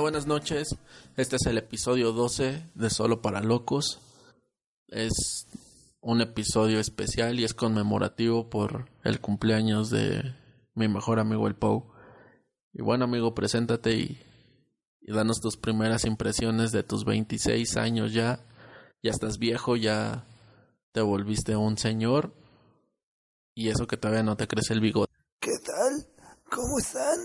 Buenas noches. Este es el episodio 12 de Solo para Locos. Es un episodio especial y es conmemorativo por el cumpleaños de mi mejor amigo el Pau. Y bueno, amigo, preséntate y, y danos tus primeras impresiones de tus 26 años ya. Ya estás viejo, ya te volviste un señor. Y eso que todavía no te crece el bigote. ¿Qué tal? ¿Cómo están?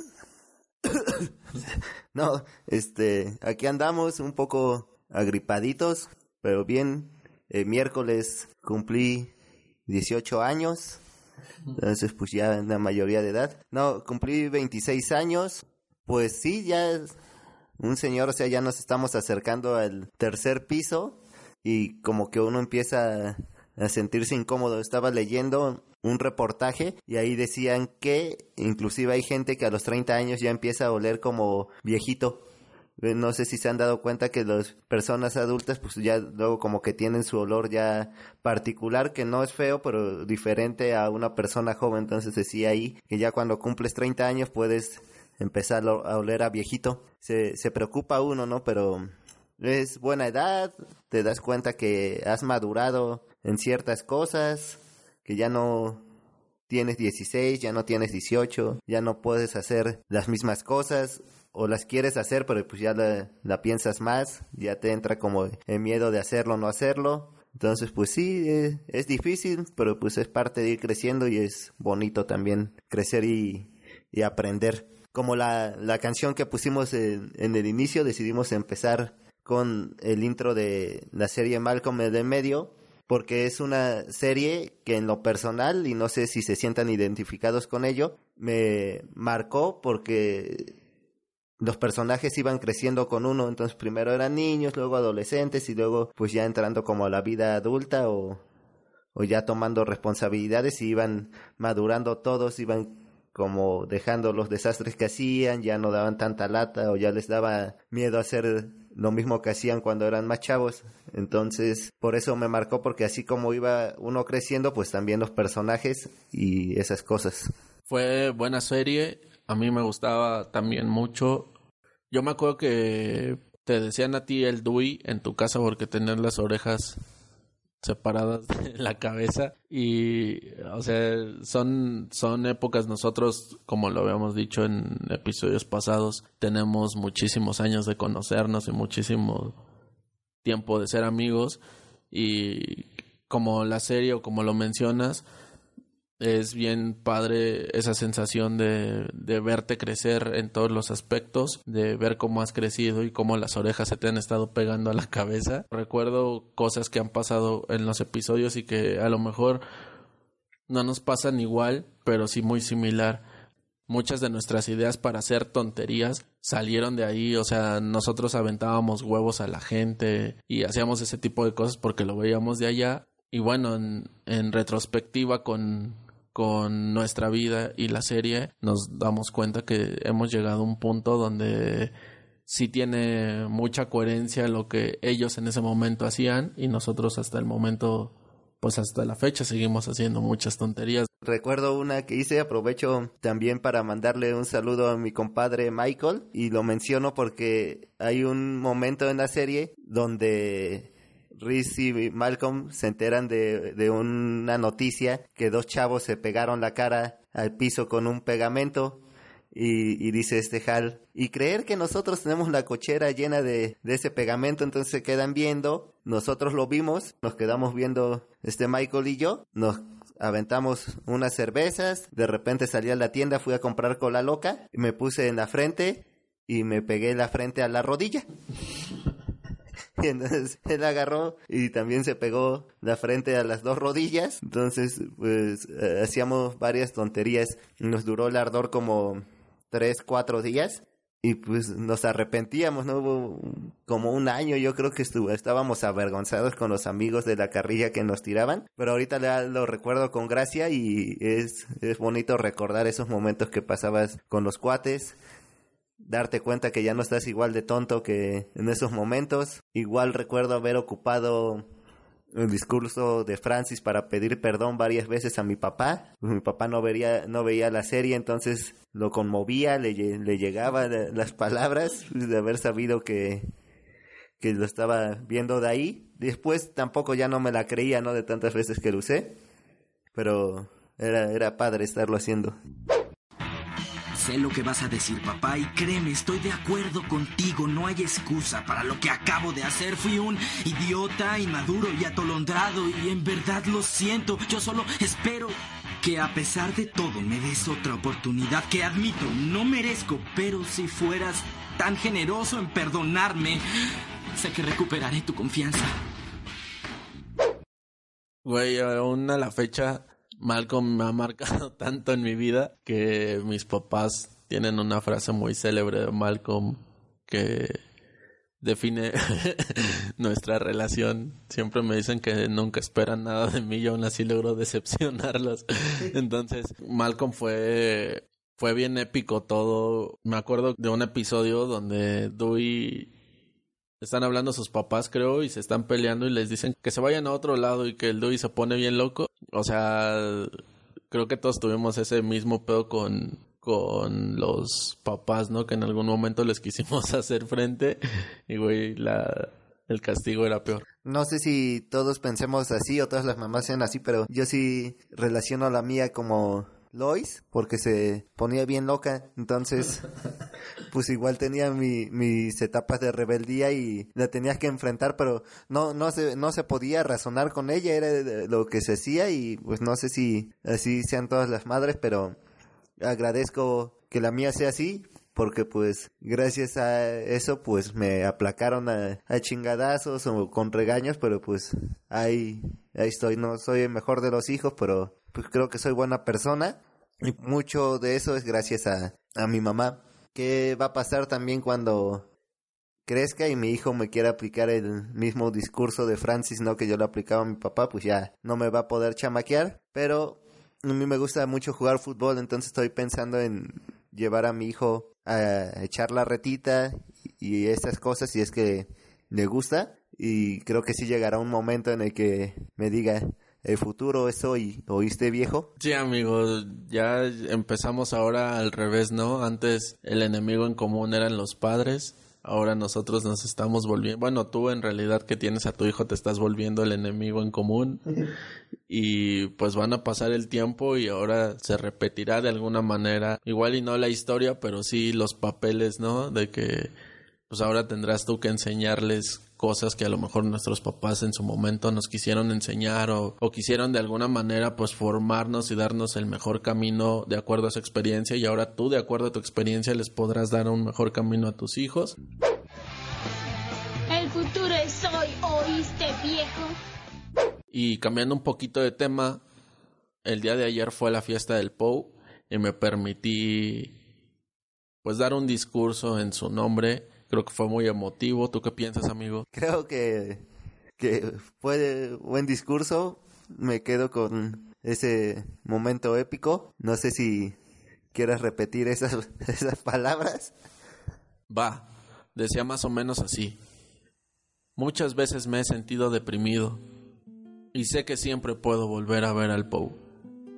no, este, aquí andamos un poco agripaditos, pero bien. El miércoles cumplí 18 años, entonces pues ya en la mayoría de edad. No, cumplí 26 años, pues sí, ya un señor, o sea, ya nos estamos acercando al tercer piso y como que uno empieza a sentirse incómodo. Estaba leyendo un reportaje y ahí decían que inclusive hay gente que a los 30 años ya empieza a oler como viejito. Eh, No sé si se han dado cuenta que las personas adultas pues ya luego como que tienen su olor ya particular que no es feo pero diferente a una persona joven. Entonces decía ahí que ya cuando cumples 30 años puedes empezar a oler a viejito. Se, se preocupa uno, ¿no? Pero es buena edad, te das cuenta que has madurado en ciertas cosas, que ya no tienes 16, ya no tienes 18, ya no puedes hacer las mismas cosas o las quieres hacer, pero pues ya la, piensas más, ya te entra como el miedo de hacerlo o no hacerlo. Entonces, pues sí, eh, es difícil, pero pues es parte de ir creciendo y es bonito también crecer y, y aprender. Como la, la canción que pusimos en, el inicio, decidimos empezar con el intro de la serie Malcolm el de medio, porque es una serie que en lo personal, y no sé si se sientan identificados con ello, me marcó porque los personajes iban creciendo con uno, entonces primero eran niños, luego adolescentes y luego pues ya entrando como a la vida adulta o, o ya tomando responsabilidades y iban madurando todos, iban como dejando los desastres que hacían, ya no daban tanta lata o ya les daba miedo hacer lo mismo que hacían cuando eran más chavos. Entonces, por eso me marcó porque así como iba uno creciendo, pues también los personajes y esas cosas. Fue buena serie, a mí me gustaba también mucho. Yo me acuerdo que te decían a ti el Dewey en tu casa porque tenías las orejas separadas de la cabeza. Y o sea son son épocas. Nosotros como lo habíamos dicho en episodios pasados tenemos muchísimos años de conocernos y muchísimo tiempo de ser amigos. Y como la serie o como lo mencionas es bien padre esa sensación de, de, verte crecer en todos los aspectos, de ver cómo has crecido y cómo las orejas se te han estado pegando a la cabeza. Recuerdo cosas que han pasado en los episodios y que a lo mejor no nos pasan igual, pero sí muy similar. Muchas de nuestras ideas para hacer tonterías salieron de ahí, o sea, nosotros aventábamos huevos a la gente y hacíamos ese tipo de cosas porque lo veíamos de allá. Y bueno, en, en retrospectiva con, con nuestra vida y la serie, nos damos cuenta que hemos llegado a un punto donde sí tiene mucha coherencia lo que ellos en ese momento hacían y nosotros hasta el momento, pues hasta la fecha seguimos haciendo muchas tonterías. Recuerdo una que hice, aprovecho también para mandarle un saludo a mi compadre Michael y lo menciono porque hay un momento en la serie donde Reese y Malcolm se enteran de, de una noticia que dos chavos se pegaron la cara al piso con un pegamento y, dice este Hal, y creer que nosotros tenemos la cochera llena de, de ese pegamento, entonces se quedan viendo, nosotros lo vimos, nos quedamos viendo este Michael y yo, nos aventamos unas cervezas, de repente salí a la tienda, fui a comprar cola loca, me puse en la frente y me pegué la frente a la rodilla. Y él agarró y también se pegó la frente a las dos rodillas. Entonces, pues eh, hacíamos varias tonterías. Nos duró el ardor como tres, cuatro días. Y pues nos arrepentíamos, ¿no? Hubo como un año, yo creo que estuvo, estábamos avergonzados con los amigos de la carrilla que nos tiraban. Pero ahorita lo recuerdo con gracia y es, es bonito recordar esos momentos que pasabas con los cuates darte cuenta que ya no estás igual de tonto que en esos momentos. Igual recuerdo haber ocupado el discurso de Francis para pedir perdón varias veces a mi papá. Mi papá no veía, no veía la serie, entonces lo conmovía, le, le llegaban las palabras de haber sabido que, que lo estaba viendo de ahí. Después tampoco ya no me la creía, ¿no? De tantas veces que lo usé. Pero era, era padre estarlo haciendo. Sé lo que vas a decir, papá, y créeme, estoy de acuerdo contigo. No hay excusa para lo que acabo de hacer. Fui un idiota, inmaduro y atolondrado, y en verdad lo siento. Yo solo espero que a pesar de todo me des otra oportunidad que admito, no merezco, pero si fueras tan generoso en perdonarme, sé que recuperaré tu confianza. Güey, aún a la fecha, Malcolm me ha marcado tanto en mi vida que mis papás tienen una frase muy célebre de Malcolm que define nuestra relación. Siempre me dicen que nunca esperan nada de mí y aún así logro decepcionarlos. Entonces, Malcolm fue fue bien épico todo. Me acuerdo de un episodio donde Dewey están hablando sus papás, creo, y se están peleando y les dicen que se vayan a otro lado y que el Dewey se pone bien loco. O sea, creo que todos tuvimos ese mismo pedo con, con los papás, ¿no? Que en algún momento les quisimos hacer frente y, güey, la, el castigo era peor. No sé si todos pensemos así o todas las mamás sean así, pero yo sí relaciono a la mía como Lois, porque se ponía bien loca, entonces pues igual tenía mi, mis etapas de rebeldía y la tenías que enfrentar, pero no, no se, no se podía razonar con ella, era lo que se hacía y pues no sé si así sean todas las madres, pero agradezco que la mía sea así, porque pues gracias a eso pues me aplacaron a, a chingadazos o con regaños, pero pues ahí, ahí estoy, no soy el mejor de los hijos, pero pues creo que soy buena persona. Y mucho de eso es gracias a, a mi mamá. ¿Qué va a pasar también cuando crezca y mi hijo me quiera aplicar el mismo discurso de Francis, no que yo lo aplicaba a mi papá, pues ya no me va a poder chamaquear, pero a mí me gusta mucho jugar fútbol, entonces estoy pensando en llevar a mi hijo a echar la retita y esas cosas si es que le gusta y creo que sí llegará un momento en el que me diga el futuro es hoy, ¿oíste viejo? Sí, amigo, ya empezamos ahora al revés, ¿no? Antes el enemigo en común eran los padres. Ahora nosotros nos estamos volviendo, bueno, tú en realidad que tienes a tu hijo te estás volviendo el enemigo en común y pues van a pasar el tiempo y ahora se repetirá de alguna manera, igual y no la historia, pero sí los papeles, ¿no? De que pues ahora tendrás tú que enseñarles cosas que a lo mejor nuestros papás en su momento nos quisieron enseñar o, o quisieron de alguna manera pues formarnos y darnos el mejor camino de acuerdo a su experiencia y ahora tú de acuerdo a tu experiencia les podrás dar un mejor camino a tus hijos. El futuro es hoy, ¿oíste, viejo? Y cambiando un poquito de tema, el día de ayer fue la fiesta del Pou y me permití pues dar un discurso en su nombre. Creo que fue muy emotivo. ¿Tú qué piensas, amigo? Creo que, que fue buen discurso. Me quedo con ese momento épico. No sé si quieras repetir esas, esas palabras. Va, decía más o menos así. Muchas veces me he sentido deprimido y sé que siempre puedo volver a ver al Pou,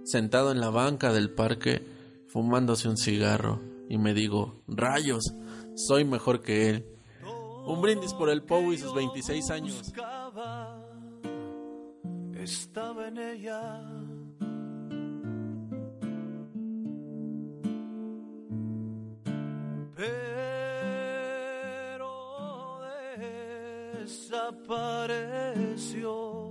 sentado en la banca del parque, fumándose un cigarro, y me digo, rayos, soy mejor que él. Un brindis por el Pou y sus 26 años. estaba, en ella. Pero desapareció.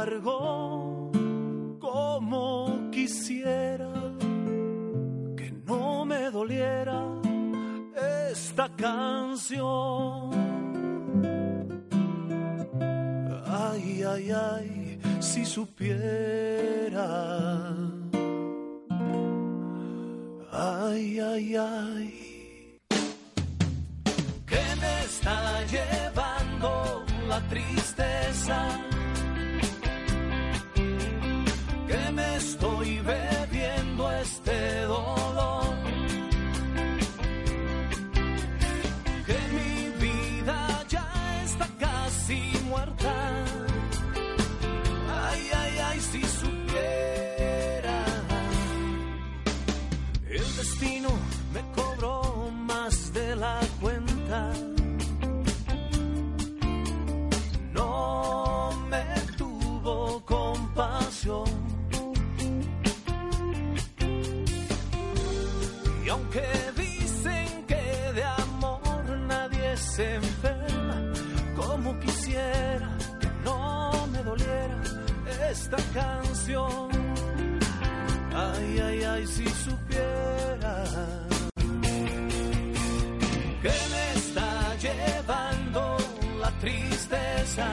Largó como quisiera que no me doliera esta canción. Ay, ay, ay, si supiera. Ay, ay, ay. Que me está llevando la tristeza. Quisiera que no me doliera esta canción. Ay, ay, ay, si supiera que me está llevando la tristeza.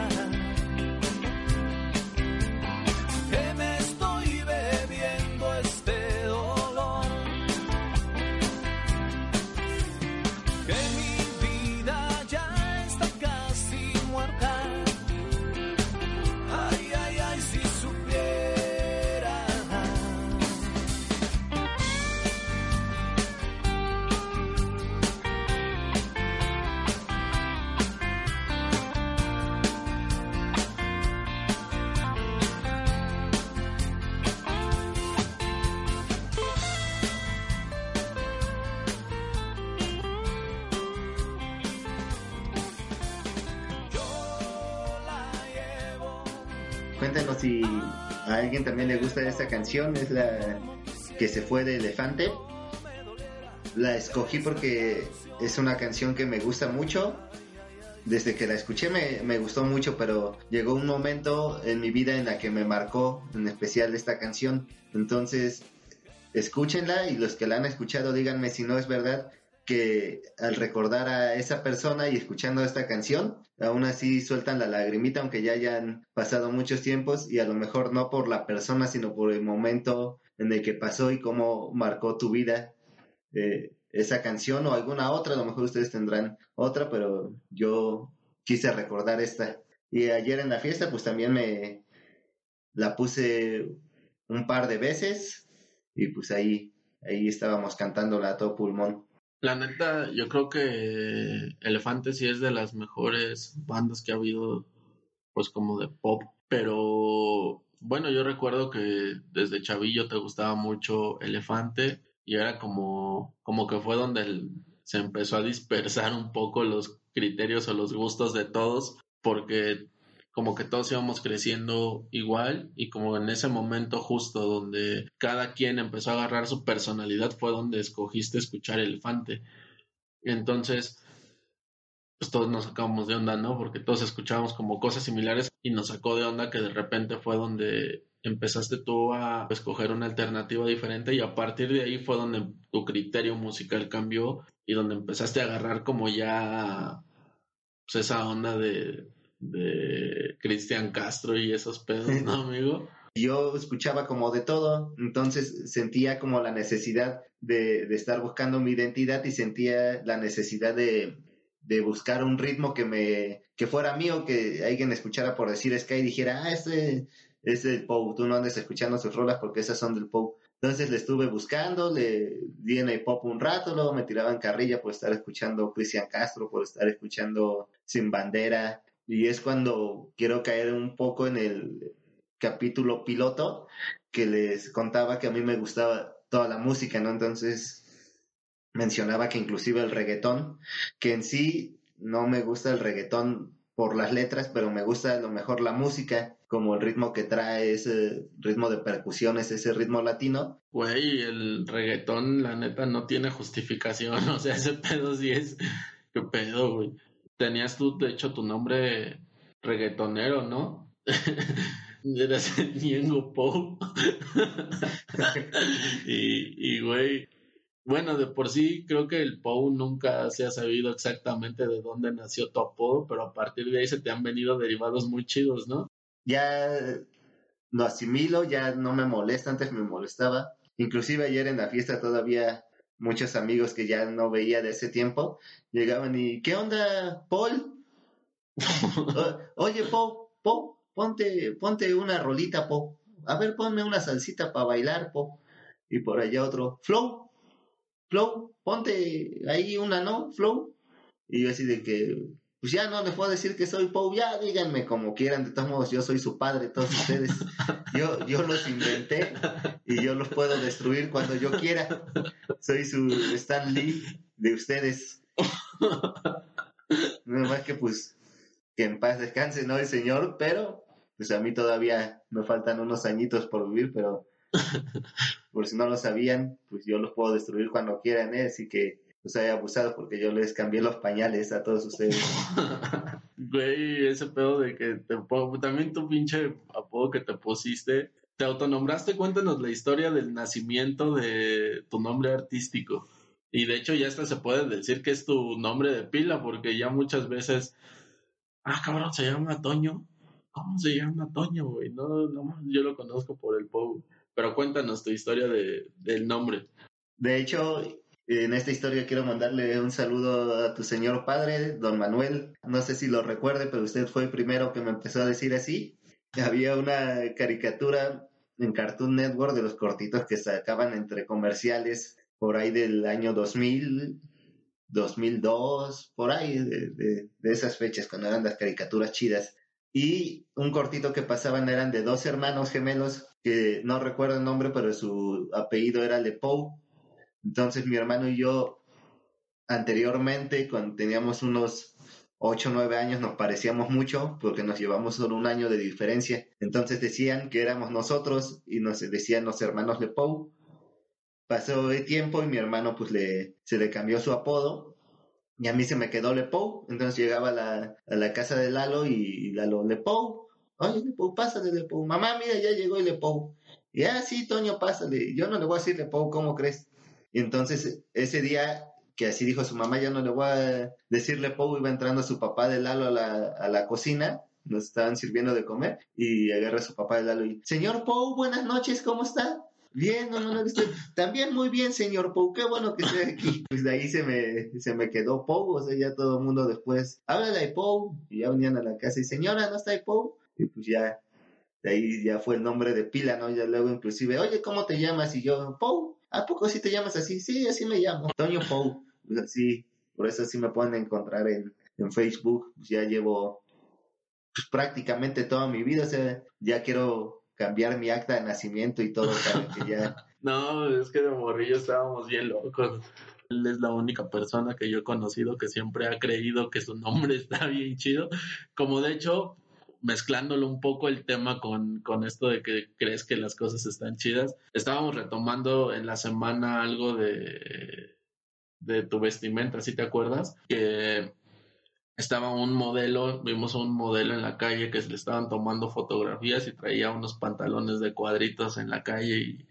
Si a alguien también le gusta esta canción, es la que se fue de Elefante. La escogí porque es una canción que me gusta mucho. Desde que la escuché me, me gustó mucho, pero llegó un momento en mi vida en la que me marcó en especial esta canción. Entonces, escúchenla y los que la han escuchado díganme si no es verdad que al recordar a esa persona y escuchando esta canción, aún así sueltan la lagrimita, aunque ya hayan pasado muchos tiempos y a lo mejor no por la persona, sino por el momento en el que pasó y cómo marcó tu vida eh, esa canción o alguna otra, a lo mejor ustedes tendrán otra, pero yo quise recordar esta. Y ayer en la fiesta pues también me la puse un par de veces y pues ahí, ahí estábamos cantándola a todo pulmón. La neta, yo creo que Elefante sí es de las mejores bandas que ha habido, pues como de pop. Pero bueno, yo recuerdo que desde chavillo te gustaba mucho Elefante y era como, como que fue donde se empezó a dispersar un poco los criterios o los gustos de todos, porque como que todos íbamos creciendo igual y como en ese momento justo donde cada quien empezó a agarrar su personalidad fue donde escogiste escuchar Elefante. Entonces, pues todos nos sacamos de onda, ¿no? Porque todos escuchábamos como cosas similares y nos sacó de onda que de repente fue donde empezaste tú a escoger una alternativa diferente y a partir de ahí fue donde tu criterio musical cambió y donde empezaste a agarrar como ya pues esa onda de, de Cristian Castro y esos pedos, ¿no, amigo? yo escuchaba como de todo, entonces sentía como la necesidad de, de estar buscando mi identidad y sentía la necesidad de, de buscar un ritmo que me que fuera mío, que alguien escuchara por decir Sky y dijera, ah, este es del Pou, tú no andes escuchando sus rolas porque esas son del Pou. Entonces le estuve buscando, le di en el pop un rato, luego me tiraban carrilla por estar escuchando Cristian Castro, por estar escuchando Sin Bandera, y es cuando quiero caer un poco en el capítulo piloto que les contaba que a mí me gustaba toda la música, ¿no? Entonces mencionaba que inclusive el reggaetón, que en sí no me gusta el reggaetón por las letras, pero me gusta a lo mejor la música, como el ritmo que trae, ese ritmo de percusiones, ese ritmo latino. Güey, el reggaetón, la neta, no tiene justificación. O sea, ese pedo sí es. ¿Qué pedo, güey? Tenías tú, de hecho, tu nombre reggaetonero, ¿no? Eras Ñengo Pou. y, güey, bueno, de por sí creo que el Pou nunca se ha sabido exactamente de dónde nació tu apodo, pero a partir de ahí se te han venido derivados muy chidos, ¿no? Ya lo asimilo, ya no me molesta, antes me molestaba. Inclusive ayer en la fiesta todavía muchos amigos que ya no veía de ese tiempo llegaban y ¿qué onda, Paul? Oye, Paul, Paul, ponte, ponte una rolita, Po. A ver, ponme una salsita para bailar, Po. Y por allá otro, Flow, Flow, ponte ahí una, ¿no? Flow. Y yo así de que, pues ya no les puedo decir que soy Pou, ya díganme como quieran, de todos modos yo soy su padre, todos ustedes. Yo, yo los inventé y yo los puedo destruir cuando yo quiera. Soy su Stan Lee de ustedes. No más que pues que en paz descanse, ¿no? El señor, pero pues a mí todavía me faltan unos añitos por vivir, pero por si no lo sabían, pues yo los puedo destruir cuando quieran, ¿eh? Así que pues haya abusado porque yo les cambié los pañales a todos ustedes. Güey, ese pedo de que te también tu pinche apodo que te pusiste, te autonombraste, cuéntanos la historia del nacimiento de tu nombre artístico. Y de hecho ya hasta se puede decir que es tu nombre de pila, porque ya muchas veces, ah, cabrón, se llama Toño. ¿Cómo se llama Toño, güey? No, no, yo lo conozco por el Pou. Pero cuéntanos tu historia de, del nombre. De hecho, en esta historia quiero mandarle un saludo a tu señor padre, don Manuel. No sé si lo recuerde, pero usted fue el primero que me empezó a decir así. Había una caricatura en Cartoon Network de los cortitos que sacaban entre comerciales por ahí del año 2000, 2002, por ahí, de, de, esas fechas, cuando eran las caricaturas chidas. Y un cortito que pasaban eran de dos hermanos gemelos, que no recuerdo el nombre, pero su apellido era Lepow. Entonces mi hermano y yo, anteriormente, cuando teníamos unos 8 o 9 años, nos parecíamos mucho, porque nos llevamos solo un año de diferencia. Entonces decían que éramos nosotros y nos decían los hermanos Lepow. Pasó el tiempo y mi hermano pues le, se le cambió su apodo y a mí se me quedó Lepow, entonces llegaba a la, a la casa de Lalo y, Lalo, Lepow, oye Lepow, pásale Lepow, mamá, mira, ya llegó el Lepow. Y ah, sí, Toño, pásale, yo no le voy a decir Lepow, ¿cómo crees? Y entonces ese día que así dijo su mamá, ya no le voy a decir Lepow, iba entrando su papá de Lalo a la, a la cocina, nos estaban sirviendo de comer, y agarra a su papá de Lalo y, señor Pou, buenas noches, ¿cómo está? Bien, no, no, no, estoy... también muy bien, señor Pou, qué bueno que esté aquí. Pues de ahí se me, se me quedó Pou, o sea, ya todo el mundo después, háblale a Pou, y ya venían a la casa y señora, ¿no está Pou? Y pues ya, de ahí ya fue el nombre de pila, ¿no? Ya luego inclusive, oye, ¿cómo te llamas? Y yo, Pou, ¿a poco sí te llamas así? Sí, así me llamo, Toño Pou, pues así, por eso sí me pueden encontrar en, en Facebook, pues ya llevo pues, prácticamente toda mi vida, o sea, ya quiero cambiar mi acta de nacimiento y todo para que ya... no, es que de morrillo estábamos bien locos. Él es la única persona que yo he conocido que siempre ha creído que su nombre está bien chido. Como de hecho, mezclándolo un poco el tema con, con esto de que crees que las cosas están chidas, estábamos retomando en la semana algo de, de tu vestimenta, ¿sí te acuerdas? Que estaba un modelo, vimos un modelo en la calle que se le estaban tomando fotografías y traía unos pantalones de cuadritos en la calle y,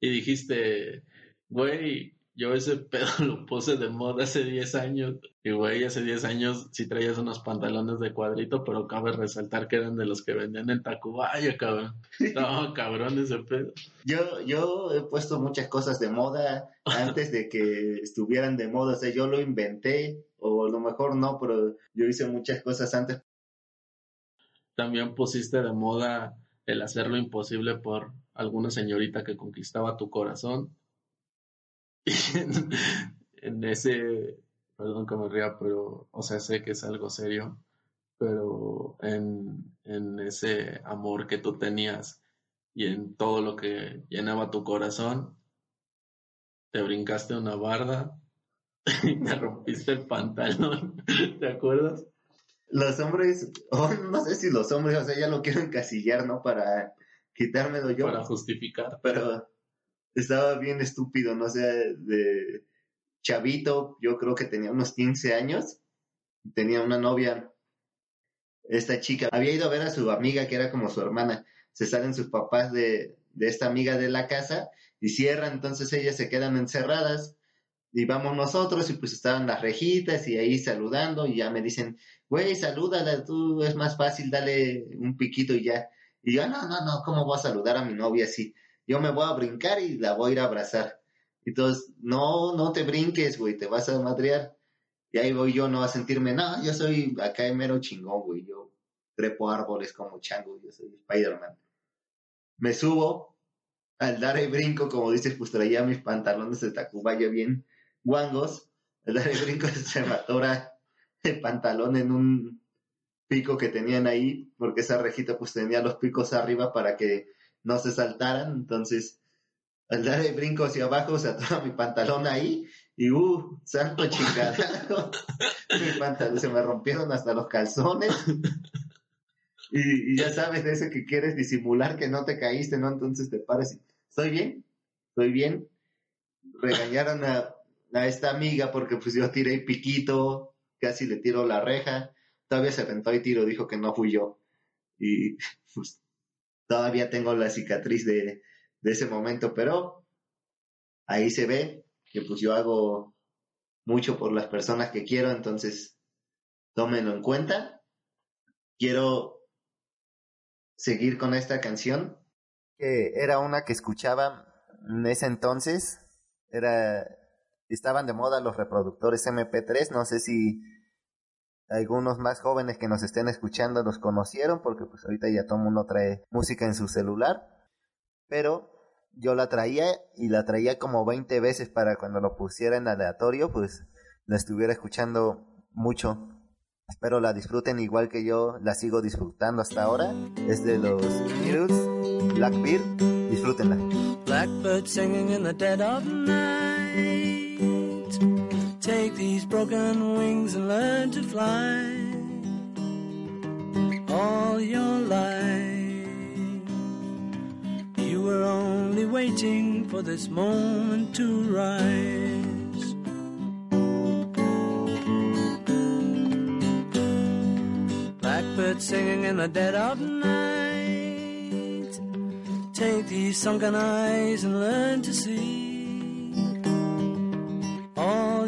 y dijiste, güey, yo ese pedo lo puse de moda hace 10 años. Y güey, hace 10 años sí traías unos pantalones de cuadrito, pero cabe resaltar que eran de los que vendían en Tacubaya, cabrón. No, cabrón ese pedo. Yo, yo he puesto muchas cosas de moda antes de que estuvieran de moda. O sea, yo lo inventé, o a lo mejor no, pero yo hice muchas cosas antes. También pusiste de moda el hacer lo imposible por alguna señorita que conquistaba tu corazón en, en ese, perdón que me ría, pero, o sea, sé que es algo serio. pero en, en ese amor que tú tenías y en todo lo que llenaba tu corazón, te brincaste una barda y te rompiste el pantalón, ¿te acuerdas? Los hombres, oh, no sé si los hombres, o sea, ya lo quiero encasillar, ¿no? Para quitármelo yo. Para justificar. Pero estaba bien estúpido, no sé, de chavito, yo creo que tenía unos 15 años, tenía una novia, esta chica, había ido a ver a su amiga que era como su hermana, se salen sus papás de, de esta amiga de la casa y cierran, entonces ellas se quedan encerradas y vamos nosotros y pues estaban las rejitas y ahí saludando y ya me dicen, güey, salúdala, tú es más fácil, dale un piquito y ya. Y yo, no, no, no, ¿cómo voy a saludar a mi novia así? Yo me voy a brincar y la voy a ir a abrazar. Todos, no, no te brinques, güey, te vas a madrear. Y ahí voy yo, no a sentirme, no, yo soy acá de mero chingón, güey, yo trepo árboles como chango, yo soy Spider-Man. Me subo, al dar el brinco, como dices, pues traía mis pantalones de Tacubaya bien guangos, al dar el brinco se me atora el pantalón en un pico que tenían ahí, porque esa rejita pues tenía los picos arriba para que no se saltaran, entonces al dar el brinco hacia abajo se atora mi pantalón ahí y uh, santo chingadazo, mi pantalón se me rompieron hasta los calzones. Y, ya sabes de eso que quieres disimular que no te caíste, ¿no? Entonces te paras y, ¿estoy bien? ¿Estoy bien? Regañaron a, a esta amiga porque pues yo tiré piquito, casi le tiro la reja, todavía se aventó y tiro, dijo que no fui yo. Y pues todavía tengo la cicatriz de, de ese momento, pero ahí se ve que pues yo hago mucho por las personas que quiero, entonces tómenlo en cuenta. Quiero seguir con esta canción, que era una que escuchaba en ese entonces, era estaban de moda los reproductores MP3, no sé si algunos más jóvenes que nos estén escuchando los conocieron, porque pues ahorita ya todo el mundo trae música en su celular, pero yo la traía y la traía como 20 veces para cuando lo pusiera en aleatorio, pues la estuviera escuchando mucho. Espero la disfruten igual que yo la sigo disfrutando hasta ahora. Es de los Beatles, Blackbeard. Disfrútenla. Blackbird singing in the dead of night. These broken wings and learn to fly. All your life, you were only waiting for this moment to rise. Blackbird singing in the dead of night. Take these sunken eyes and learn to see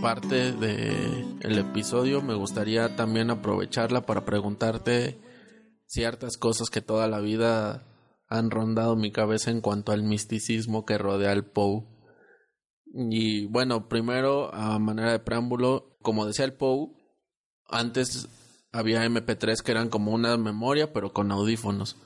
parte de el episodio me gustaría también aprovecharla para preguntarte ciertas cosas que toda la vida han rondado mi cabeza en cuanto al misticismo que rodea al Poe. Y bueno, primero, a manera de preámbulo, como decía el Poe, antes había MP3 que eran como una memoria, pero con audífonos.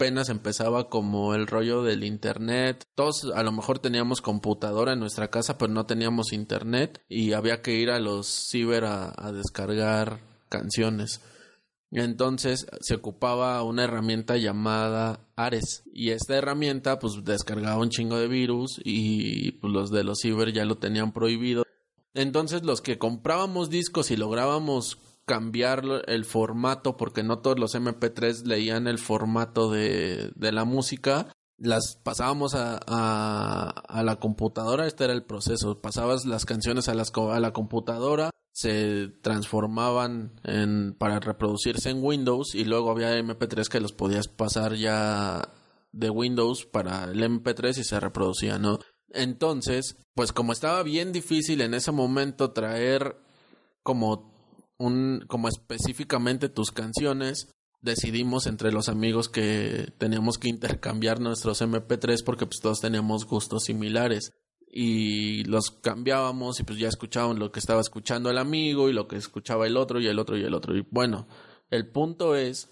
Apenas empezaba como el rollo del internet. Todos a lo mejor teníamos computadora en nuestra casa, pero no teníamos internet y había que ir a los ciber a, descargar canciones. Entonces se ocupaba una herramienta llamada Ares y esta herramienta pues descargaba un chingo de virus y pues, los de los ciber ya lo tenían prohibido. Entonces los que comprábamos discos y lográbamos cambiar el formato porque no todos los MP3 leían el formato de, de la música las pasábamos a, a, la computadora, este era el proceso, pasabas las canciones a, las, a la computadora, se transformaban en, para reproducirse en Windows y luego había MP3 que los podías pasar ya de Windows para el MP3 y se reproducía, ¿no? Entonces, pues como estaba bien difícil en ese momento traer como un, como específicamente tus canciones, decidimos entre los amigos que teníamos que intercambiar nuestros MP3 porque pues todos teníamos gustos similares y los cambiábamos y pues ya escuchaban lo que estaba escuchando el amigo y lo que escuchaba el otro y el otro y el otro y bueno, el punto es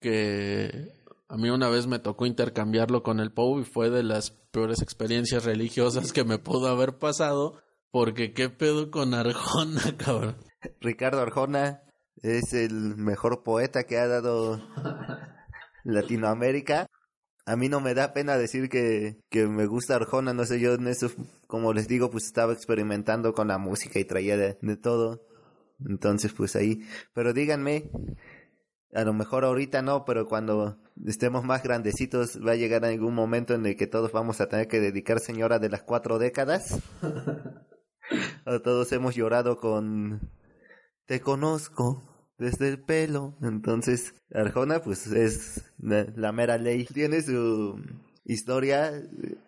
que a mí una vez me tocó intercambiarlo con el Pou y fue de las peores experiencias religiosas que me pudo haber pasado porque qué pedo con Arjona, cabrón. Ricardo Arjona es el mejor poeta que ha dado Latinoamérica. A mí no me da pena decir que, que me gusta Arjona, no sé, yo en eso, como les digo, pues estaba experimentando con la música y traía de, de todo. Entonces, pues ahí. Pero díganme, a lo mejor ahorita no, pero cuando estemos más grandecitos va a llegar algún momento en el que todos vamos a tener que dedicar señora de las cuatro décadas. todos hemos llorado con Te conozco desde el pelo. Entonces, Arjona pues es la, mera ley. Tiene su historia eh,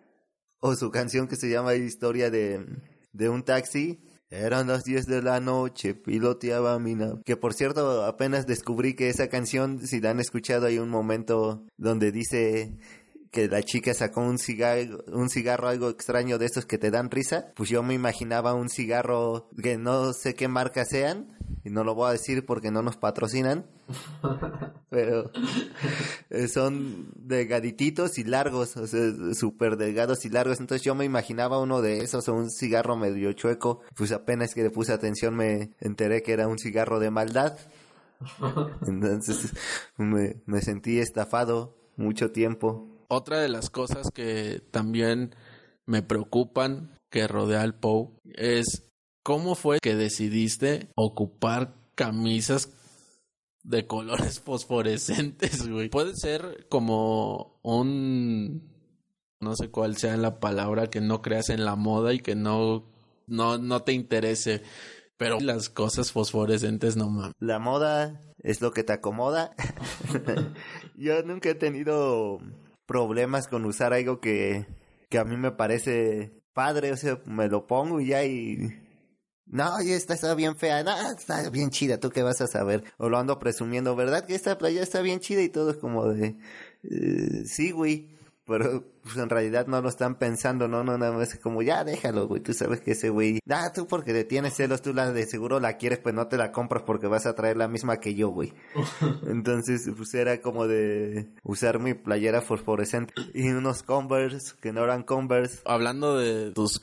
o su canción que se llama Historia de, de un taxi eran las 10 de la noche, piloteaba mi nave. Que por cierto, apenas descubrí que esa canción, si la han escuchado, hay un momento donde dice que la chica sacó un cigarro, un cigarro algo extraño de estos que te dan risa. Pues yo me imaginaba un cigarro que no sé qué marca sean, y no lo voy a decir porque no nos patrocinan, pero eh, son delgadititos y largos, o sea, súper delgados y largos. Entonces yo me imaginaba uno de esos o un cigarro medio chueco. Pues apenas que le puse atención me enteré que era un cigarro de maldad. Entonces me, me sentí estafado mucho tiempo. Otra de las cosas que también me preocupan que rodea al Pou es cómo fue que decidiste ocupar camisas de colores fosforescentes, güey. Puede ser como un no sé cuál sea la palabra que no creas en la moda y que no no no te interese, pero las cosas fosforescentes no mames. La moda es lo que te acomoda. Yo nunca he tenido problemas con usar algo que, que a mí me parece padre, o sea, me lo pongo y ya y... No, y esta está bien fea, no, está bien chida, ¿tú qué vas a saber? O lo ando presumiendo, ¿verdad? Que esta playa está bien chida y todo es como de... eh, sí, güey, pero pues, en realidad no lo están pensando, no, no, nada más es como, ya déjalo, güey, tú sabes que ese güey... Ah, tú porque le tienes celos, tú la de seguro la quieres, pues no te la compras porque vas a traer la misma que yo, güey. Entonces, pues era como de usar mi playera fosforescente y unos Converse que no eran Converse. Hablando de tus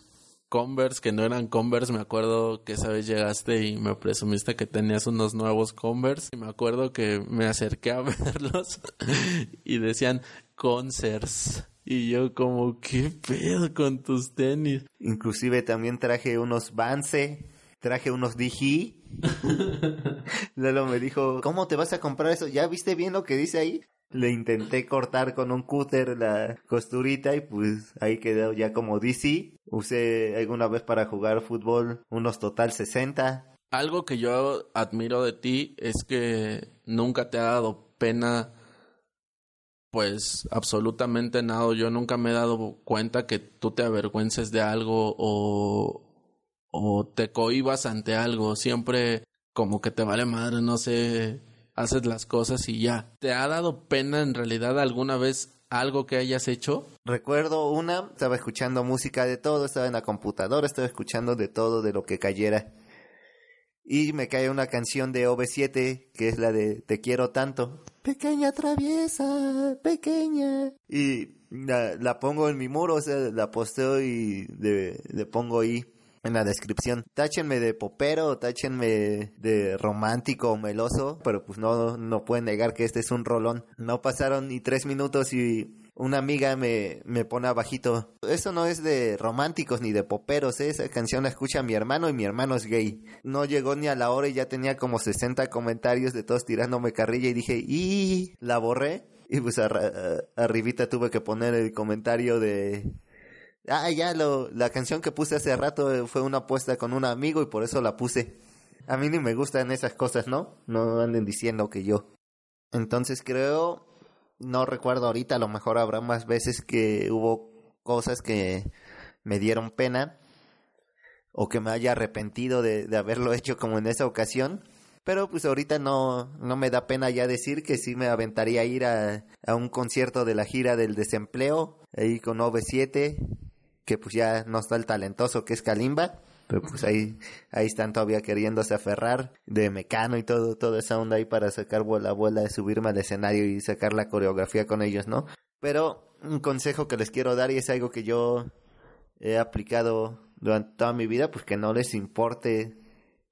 Converse que no eran Converse, me acuerdo que esa vez llegaste y me presumiste que tenías unos nuevos Converse y me acuerdo que me acerqué a verlos y decían Concerts y yo como qué pedo con tus tenis. Inclusive también traje unos Vance, traje unos Digi. Lalo me dijo, ¿cómo te vas a comprar eso? ¿Ya viste bien lo que dice ahí? Le intenté cortar con un cúter la costurita y pues ahí quedó ya como DC. Usé alguna vez para jugar fútbol unos total 60. Algo que yo admiro de ti es que nunca te ha dado pena pues absolutamente nada. Yo nunca me he dado cuenta que tú te avergüences de algo o, o te cohibas ante algo. Siempre como que te vale madre, no sé, haces las cosas y ya. ¿Te ha dado pena en realidad alguna vez algo que hayas hecho? Recuerdo una, estaba escuchando música de todo, estaba en la computadora, estaba escuchando de todo, de lo que cayera. Y me cae una canción de OV7, que es la de Te quiero tanto. Pequeña traviesa, pequeña. Y la, la pongo en mi muro, o sea, la posteo y le, pongo ahí en la descripción. Táchenme de popero, táchenme de romántico o meloso, pero pues no, no pueden negar que este es un rolón. No pasaron ni tres minutos y una amiga me, me pone abajito. Eso no es de románticos ni de poperos, ¿eh? esa canción la escucha mi hermano y mi hermano es gay. No llegó ni a la hora y ya tenía como 60 comentarios de todos tirándome carrilla y dije, y la borré. Y pues arribita tuve que poner el comentario de... Ah, ya, lo, la canción que puse hace rato fue una apuesta con un amigo y por eso la puse. A mí ni me gustan esas cosas, ¿no? No anden diciendo que yo. Entonces creo, no recuerdo ahorita, a lo mejor habrá más veces que hubo cosas que me dieron pena o que me haya arrepentido de, haberlo hecho como en esa ocasión. Pero pues ahorita no, no me da pena ya decir que sí me aventaría a ir a, a un concierto de la gira del desempleo, ahí con OV7, que pues ya no está el talentoso que es Kalimba. Pero pues ahí, ahí están todavía queriéndose aferrar de mecano y todo, toda esa onda ahí para sacar bola bola de subirme al escenario y sacar la coreografía con ellos, ¿no? Pero un consejo que les quiero dar y es algo que yo he aplicado durante toda mi vida, pues que no les importe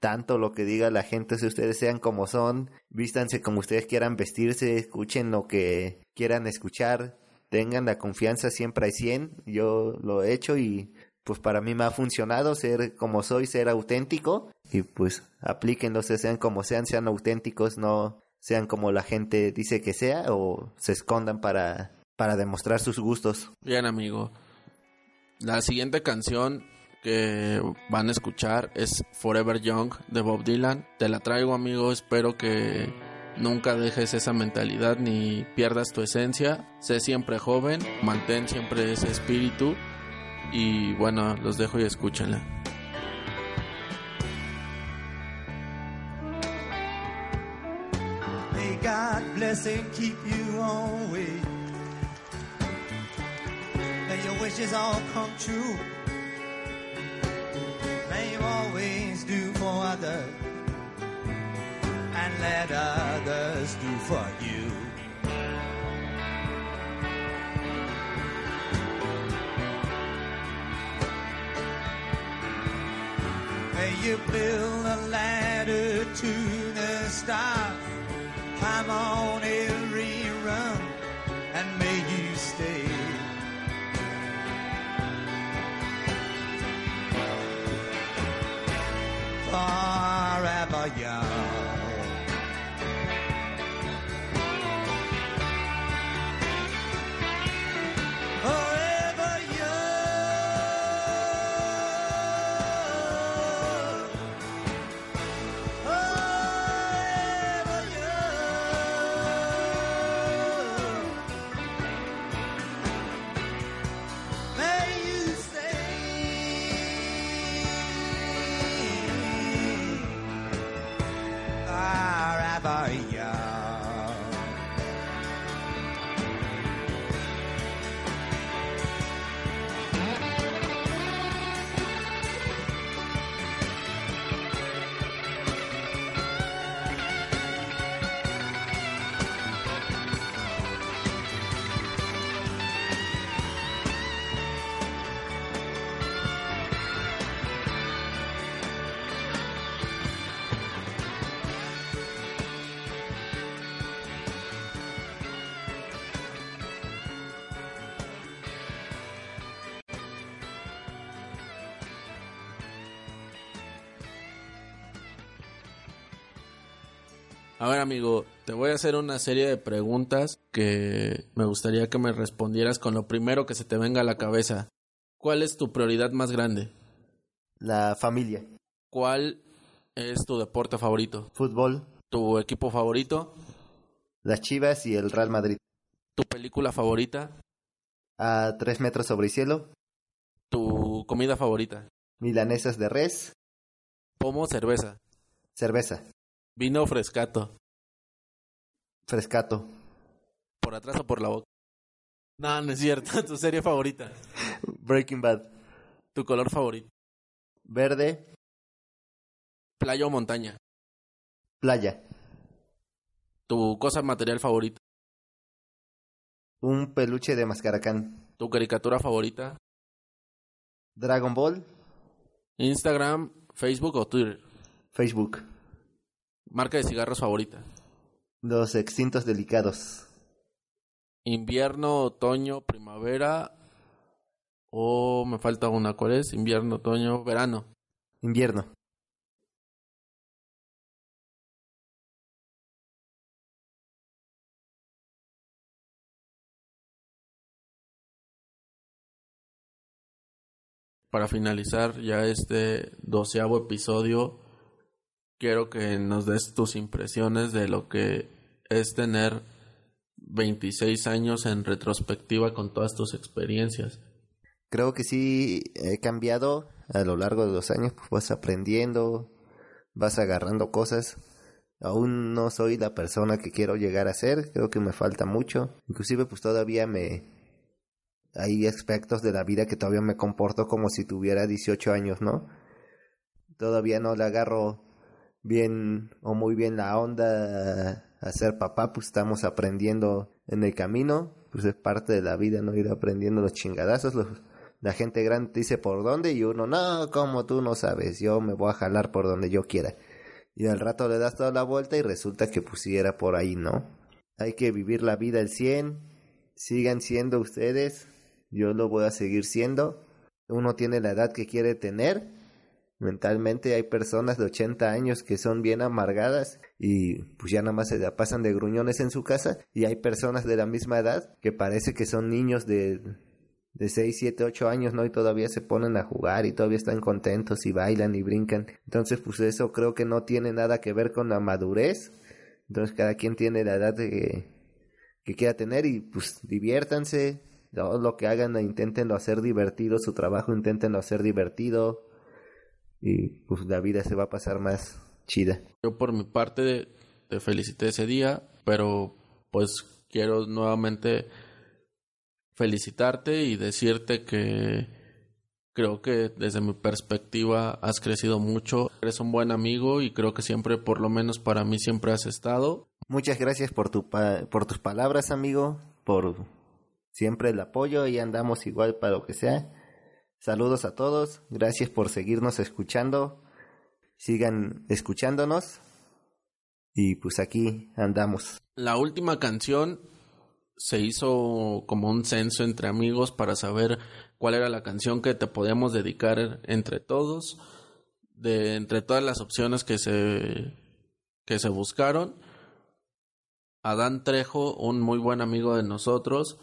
tanto lo que diga la gente, si ustedes sean como son, vístanse como ustedes quieran vestirse, escuchen lo que quieran escuchar, tengan la confianza siempre al 100, yo lo he hecho y pues para mí me ha funcionado ser como soy, ser auténtico y pues aplíquenlo, sean como sean, sean auténticos, no sean como la gente dice que sea o se escondan para, para demostrar sus gustos. Bien, amigo. La siguiente canción que van a escuchar es Forever Young de Bob Dylan. Te la traigo, amigo. Espero que nunca dejes esa mentalidad ni pierdas tu esencia. Sé siempre joven, mantén siempre ese espíritu. Y bueno, los dejo y escúchenla. May God bless and keep you always. May your wishes all come true. May you always do for others and let others do for you. You build a ladder to the stars. Climb on every run and may you stay. Forever young. A ver, amigo, te voy a hacer una serie de preguntas que me gustaría que me respondieras con lo primero que se te venga a la cabeza. ¿Cuál es tu prioridad más grande? La familia, ¿Cuál es tu deporte favorito? fútbol, ¿Tu equipo favorito? las Chivas y el Real Madrid. ¿Tu película favorita? A tres metros sobre el cielo, ¿Tu comida favorita? milanesas de res, ¿Pomo cerveza? cerveza, ¿Vino o frescato? frescato, ¿Por atrás o por la boca? No, no es cierto. ¿Tu serie favorita? Breaking Bad, ¿Tu color favorito? verde, ¿Playa o montaña? playa, ¿Tu cosa material favorita? un peluche de mascaracán, ¿Tu caricatura favorita? Dragon Ball, ¿Instagram, Facebook o Twitter? Facebook, ¿Marca de cigarros favorita? los extintos delicados, ¿Invierno, otoño, primavera? ¿O me falta una? ¿Cuál es? ¿Invierno, otoño, verano? invierno, Para finalizar ya este doceavo episodio, quiero que nos des tus impresiones de lo que es tener 26 años en retrospectiva con todas tus experiencias. Creo que sí he cambiado a lo largo de los años, pues vas aprendiendo, vas agarrando cosas, aún no soy la persona que quiero llegar a ser, creo que me falta mucho. Inclusive pues todavía me hay aspectos de la vida que todavía me comporto como si tuviera 18 años, ¿no? Todavía no le agarro bien o muy bien la onda a ser papá, pues estamos aprendiendo en el camino, pues es parte de la vida, ¿no? Ir aprendiendo los chingadazos, los, la gente grande dice por dónde y uno, no, como tú no sabes, yo me voy a jalar por donde yo quiera. Y al rato le das toda la vuelta y resulta que pues sí era por ahí, ¿no? Hay que vivir la vida al 100, sigan siendo ustedes, yo lo voy a seguir siendo. Uno tiene la edad que quiere tener. Mentalmente hay personas de 80 años que son bien amargadas y pues ya nada más se pasan de gruñones en su casa y hay personas de la misma edad que parece que son niños de de 6, 7, 8 años, ¿no? Y todavía se ponen a jugar y todavía están contentos y bailan y brincan. Entonces, pues eso creo que no tiene nada que ver con la madurez. Entonces, cada quien tiene la edad que, que quiera tener y pues diviértanse. Todo lo que hagan, inténtenlo hacer divertido. Su trabajo, inténtenlo hacer divertido. Y pues la vida se va a pasar más chida. Yo por mi parte te felicité ese día, pero pues quiero nuevamente felicitarte y decirte que creo que desde mi perspectiva has crecido mucho, eres un buen amigo y creo que siempre, por lo menos para mí, siempre has estado. Muchas gracias por, tu pa por tus palabras, amigo, por siempre el apoyo y andamos igual para lo que sea. Saludos a todos, gracias por seguirnos escuchando, sigan escuchándonos y pues aquí andamos. La última canción se hizo como un censo entre amigos para saber cuál era la canción que te podíamos dedicar entre todos, de entre todas las opciones que se que se buscaron. Adán Trejo, un muy buen amigo de nosotros,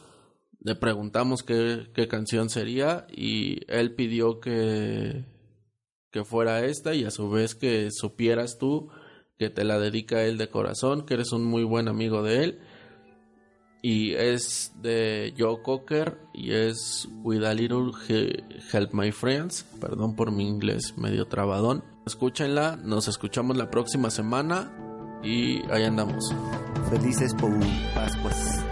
le preguntamos qué, qué canción sería y él pidió que, que fuera esta y a su vez que supieras tú que te la dedica él de corazón, que eres un muy buen amigo de él y es de Joe Cocker y es With a Little Help My Friends. Perdón por mi inglés medio trabadón. Escúchenla, nos escuchamos la próxima semana y ahí andamos. Felices por Pascuas.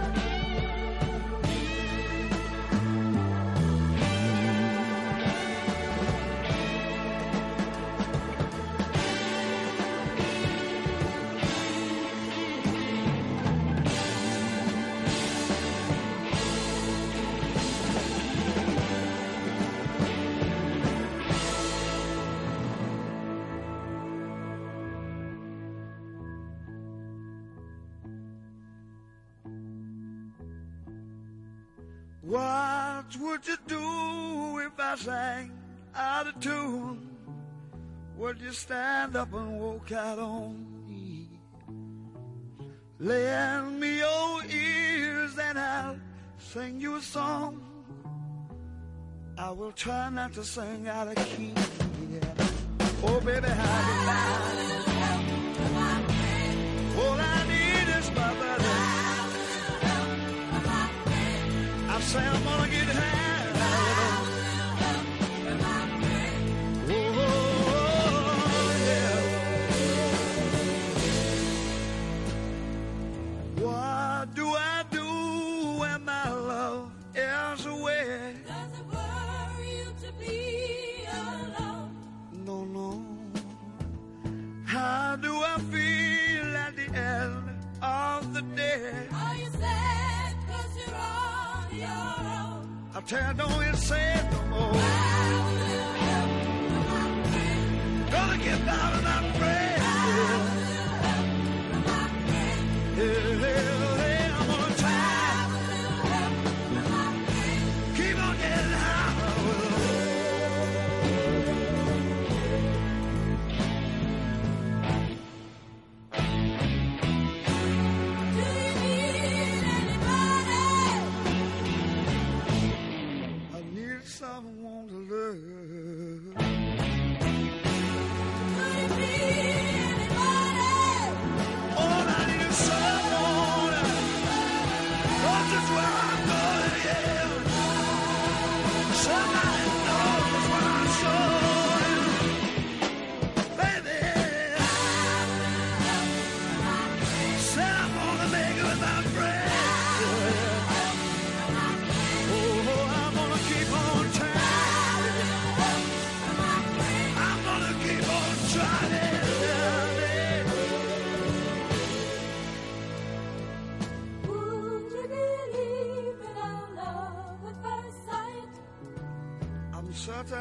I will try not to sing out of key. Yeah. Oh, baby, how do All I need is my brother. I say I'm gonna get high. tear down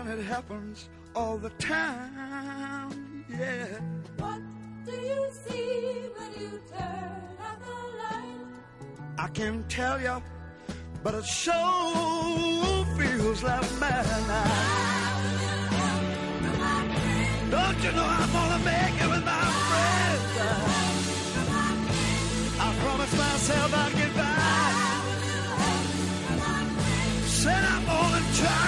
it happens all the time. Yeah. What do you see when you turn out the light? I can't tell you, but it sure feels like madness. Don't you know I'm gonna make it with my friends? I promised myself I'd get by. Said I'm gonna try